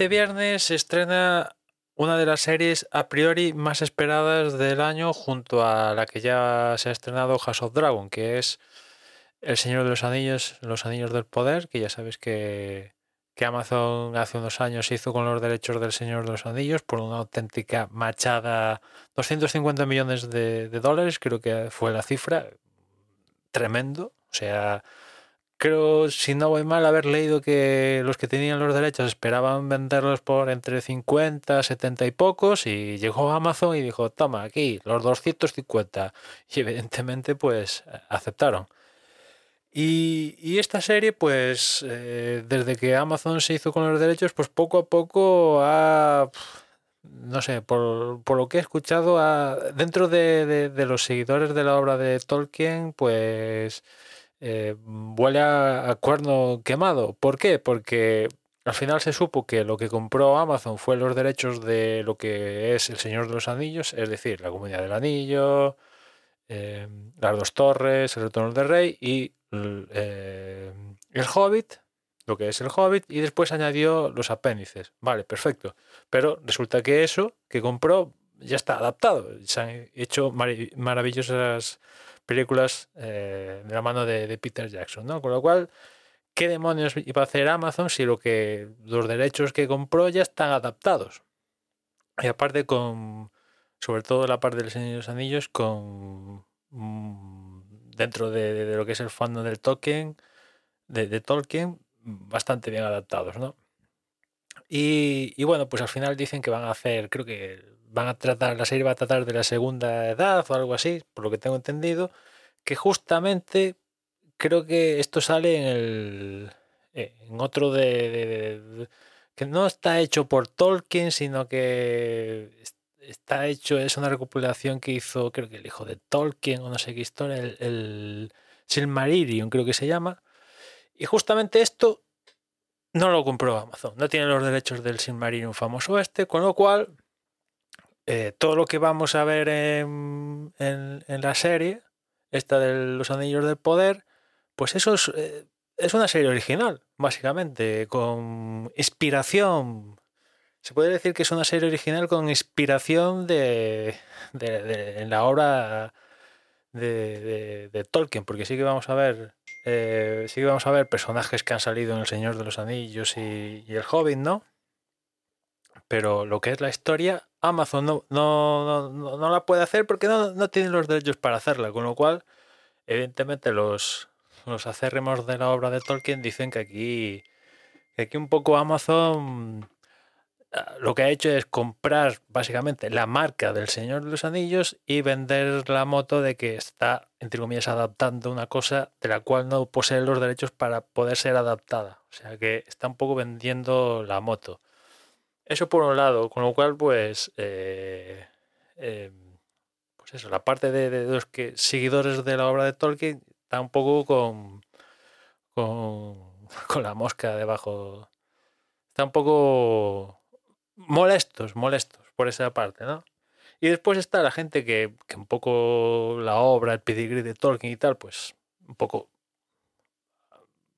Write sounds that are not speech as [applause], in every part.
Este viernes se estrena una de las series a priori más esperadas del año junto a la que ya se ha estrenado House of Dragon, que es El Señor de los Anillos, Los Anillos del Poder, que ya sabes que, que Amazon hace unos años hizo con los derechos del Señor de los Anillos por una auténtica machada, 250 millones de, de dólares, creo que fue la cifra, tremendo, o sea creo, si no voy mal, haber leído que los que tenían los derechos esperaban venderlos por entre 50, 70 y pocos y llegó Amazon y dijo, toma, aquí, los 250. Y evidentemente, pues, aceptaron. Y, esta serie, pues, eh, desde que Amazon se hizo con los derechos, pues poco a poco ha, no sé, por, lo que he escuchado, dentro de los seguidores de la obra de Tolkien, pues eh, huele a, cuerno quemado. ¿Por qué? Porque al final se supo que lo que compró Amazon fue los derechos de lo que es El Señor de los Anillos, es decir, la Comunidad del Anillo, eh, las dos torres, el retorno del rey y eh, el Hobbit, lo que es el Hobbit, y después añadió los apéndices. Vale, perfecto. Pero resulta que eso que compró ya está adaptado. Se han hecho maravillosas películas eh, de la mano de, Peter Jackson, ¿no? Con lo cual, ¿qué demonios iba a hacer Amazon si lo que los derechos que compró ya están adaptados? Y aparte con, sobre todo la parte del Señor de los Anillos, con mm, dentro de, lo que es el fandom del Tolkien, de, Tolkien, bastante bien adaptados, ¿no? Y, y, bueno, pues al final dicen que van a hacer, creo que van a tratar, la serie va a tratar de la segunda edad o algo así, por lo que tengo entendido, que justamente creo que esto sale en el eh, en otro de, que no está hecho por Tolkien, sino que está hecho, es una recopilación que hizo, creo que el hijo de Tolkien, o no sé qué historia, el, el Silmarillion creo que se llama. Y justamente esto no lo compró Amazon, no tiene los derechos del Silmarillion famoso este, con lo cual eh, todo lo que vamos a ver en, la serie, esta de los Anillos del Poder, pues eso es, eh, una serie original, básicamente, con inspiración. Se puede decir que es una serie original con inspiración de, en la obra de, Tolkien, porque sí que vamos a ver, eh, sí que vamos a ver personajes que han salido en El Señor de los Anillos y, y El Hobbit, ¿no? Pero lo que es la historia Amazon no, no, no, la puede hacer porque no, no tiene los derechos para hacerla, con lo cual, evidentemente, los, los acérrimos de la obra de Tolkien dicen que aquí, que aquí un poco Amazon ah, lo que ha hecho es comprar básicamente la marca del Señor de los Anillos y vender la moto de que está, entre comillas, adaptando una cosa de la cual no posee los derechos para poder ser adaptada. O sea que está un poco vendiendo la moto. Eso por un lado, con lo cual, pues, eh, em, pues eso, la parte de, los que seguidores de la obra de Tolkien está un poco con, [laughs] con, la mosca debajo. Está un poco molestos, molestos por esa parte, ¿no? Y después está la gente que, que un poco la obra, el pedigrí de Tolkien y tal, pues un poco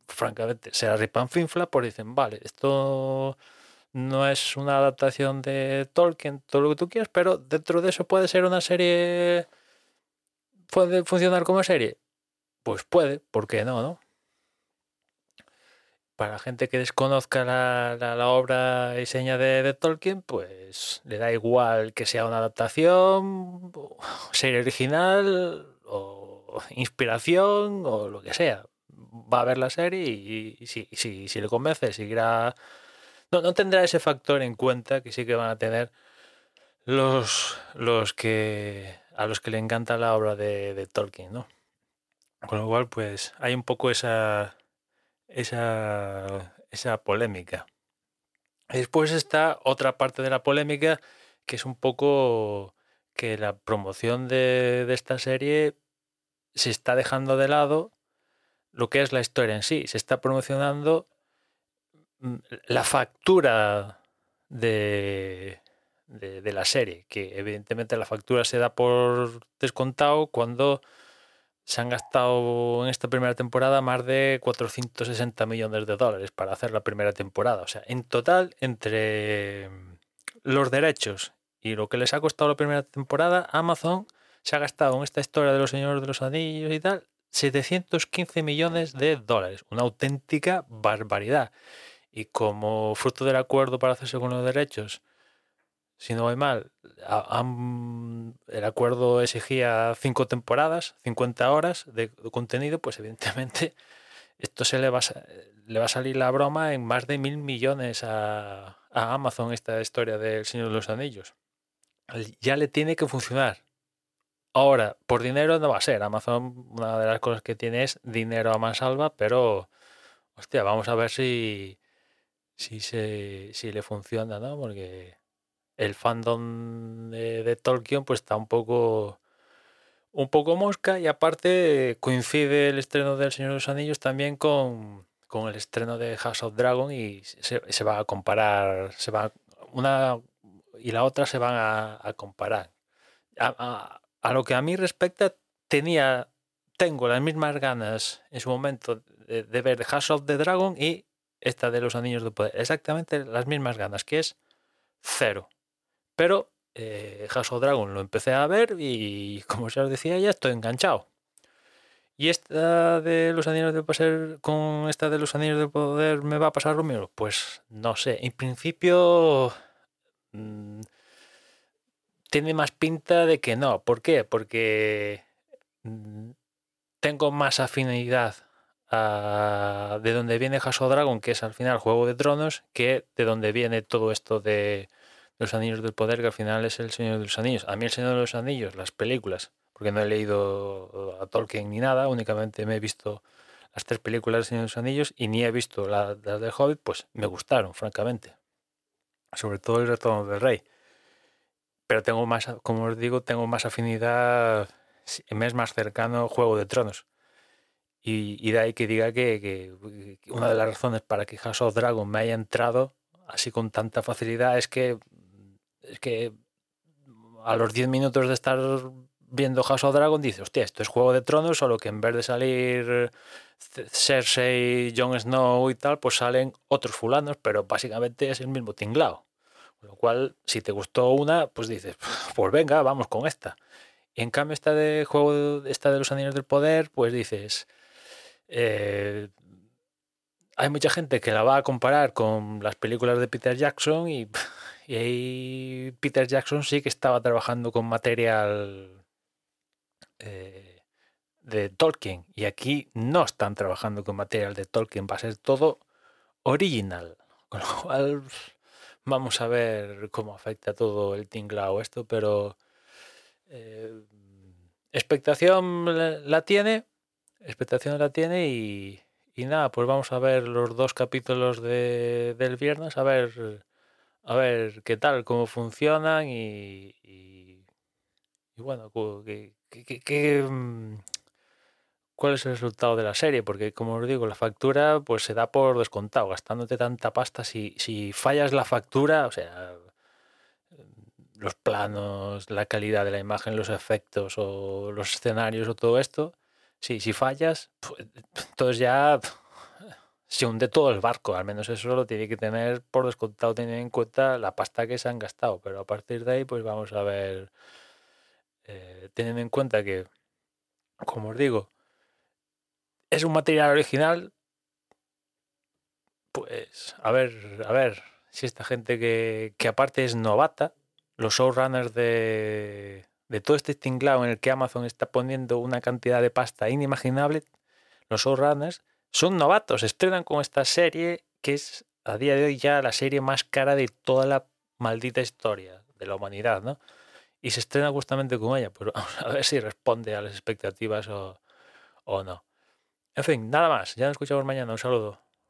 francamente se la finfla, pues dicen, vale, esto no es una adaptación de Tolkien, todo lo que tú quieras, pero dentro de eso puede ser una serie. ¿Puede funcionar como serie? Pues puede, ¿por qué no, no? Para la gente que desconozca la, la, obra diseña de, de, Tolkien, pues le da igual que sea una adaptación, serie original, o inspiración, o lo que sea. Va a ver la serie y, si, si, si le convence, seguirá no, no tendrá ese factor en cuenta que sí que van a tener los, los que a los que le encanta la obra de, de Tolkien, ¿no? Con lo cual, pues hay un poco esa, esa, esa polémica. Después está otra parte de la polémica que es un poco que la promoción de, de esta serie se está dejando de lado lo que es la historia en sí. Se está promocionando la factura de, de, la serie, que evidentemente la factura se da por descontado cuando se han gastado en esta primera temporada más de 460 millones de dólares para hacer la primera temporada. O sea, en total, entre los derechos y lo que les ha costado la primera temporada, Amazon se ha gastado en esta historia de los señores de los anillos y tal 715 millones de dólares. Una auténtica barbaridad. Y como fruto del acuerdo para hacerse con los derechos, si no voy mal, el acuerdo exigía cinco temporadas, 50 horas de contenido, pues evidentemente [laughs] esto se le va a, le va a salir la broma en más de mil millones a, a Amazon esta historia del Señor de los Anillos. Ya le tiene que funcionar. Ahora, por dinero no va a ser. Amazon, una de las cosas que tiene es dinero a mansalva, pero, hostia, vamos a ver si, si, se, si le funciona, ¿no? Porque el fandom de, Tolkien pues está un poco un poco mosca y aparte coincide el estreno del Señor de los Anillos también con, con el estreno de House of Dragon y se, se va a comparar, se va una y la otra se van a, comparar. A, a- a lo que a mí respecta, tenía, tengo las mismas ganas en su momento de, de ver House of the Dragon y esta de los Anillos de Poder. Exactamente las mismas ganas, que es cero. Pero eh, of Dragon lo empecé a ver y, como ya os decía, ya estoy enganchado. ¿Y esta de los anillos de poder con esta de los anillos de poder me va a pasar lo mismo? Pues no sé. En principio mm, tiene más pinta de que no. ¿Por qué? Porque mm, tengo más afinidad a- de donde viene House of Dragon, que es al final Juego de Tronos, que de donde viene todo esto de los Anillos del Poder, que al final es el Señor de los Anillos. A mí el Señor de los Anillos, las películas, porque no he leído a Tolkien ni nada, únicamente me he visto las tres películas del Señor de los Anillos y ni he visto la- las del Hobbit, pues me gustaron, francamente. Sobre todo el Retorno del Rey. Pero tengo más, como os digo, tengo más afinidad, me es más cercano Juego de Tronos. Y, de ahí que diga que, una de las razones para que House of Dragon me haya entrado así con tanta facilidad es que es que a los 10 minutos de estar viendo House of Dragon dices, hostia, esto es Juego de Tronos, solo que en vez de salir Cersei, Jon Snow y tal, pues salen otros fulanos, pero básicamente es el mismo tinglao. Lo cual, si te gustó una, pues dices, pues venga, vamos con esta. Y en cambio, esta de juego, esta de los anillos del poder, pues dices, eh, hay mucha gente que la va a comparar con las películas de Peter Jackson [laughs] y, ahí Peter Jackson sí que estaba trabajando con material eh, de Tolkien y aquí no están trabajando con material de Tolkien, va a ser todo original. [laughs] Con lo cual vamos a ver cómo afecta todo el tinglao esto, pero eh, expectación la tiene, expectación la tiene y, y nada, pues vamos a ver los dos capítulos de, del viernes, a ver, a ver qué tal, cómo funcionan y, y, bueno, que- que- que, mm, cuál es el resultado de la serie, porque como os digo, la factura pues se da por descontado, gastándote tanta pasta, si, si fallas la factura, o sea, los planos, la calidad de la imagen, los efectos o los escenarios o todo esto, sí, si fallas, pues, entonces ya se hunde todo el barco, al menos eso lo tiene que tener por descontado, teniendo en cuenta la pasta que se han gastado, pero a partir de ahí pues vamos a ver, eh, teniendo en cuenta que, como os digo, es un material original, pues a ver, a ver si esta gente que, que aparte es novata, los showrunners de, de todo este tinglao en el que Amazon está poniendo una cantidad de pasta inimaginable, los showrunners son novatos, estrenan con esta serie que es a día de hoy ya la serie más cara de toda la maldita historia de la humanidad, ¿no? Y se estrena justamente con ella, pero vamos a ver si responde a las expectativas o, o no. En fin, nada más. Ya nos escuchamos mañana. Un saludo.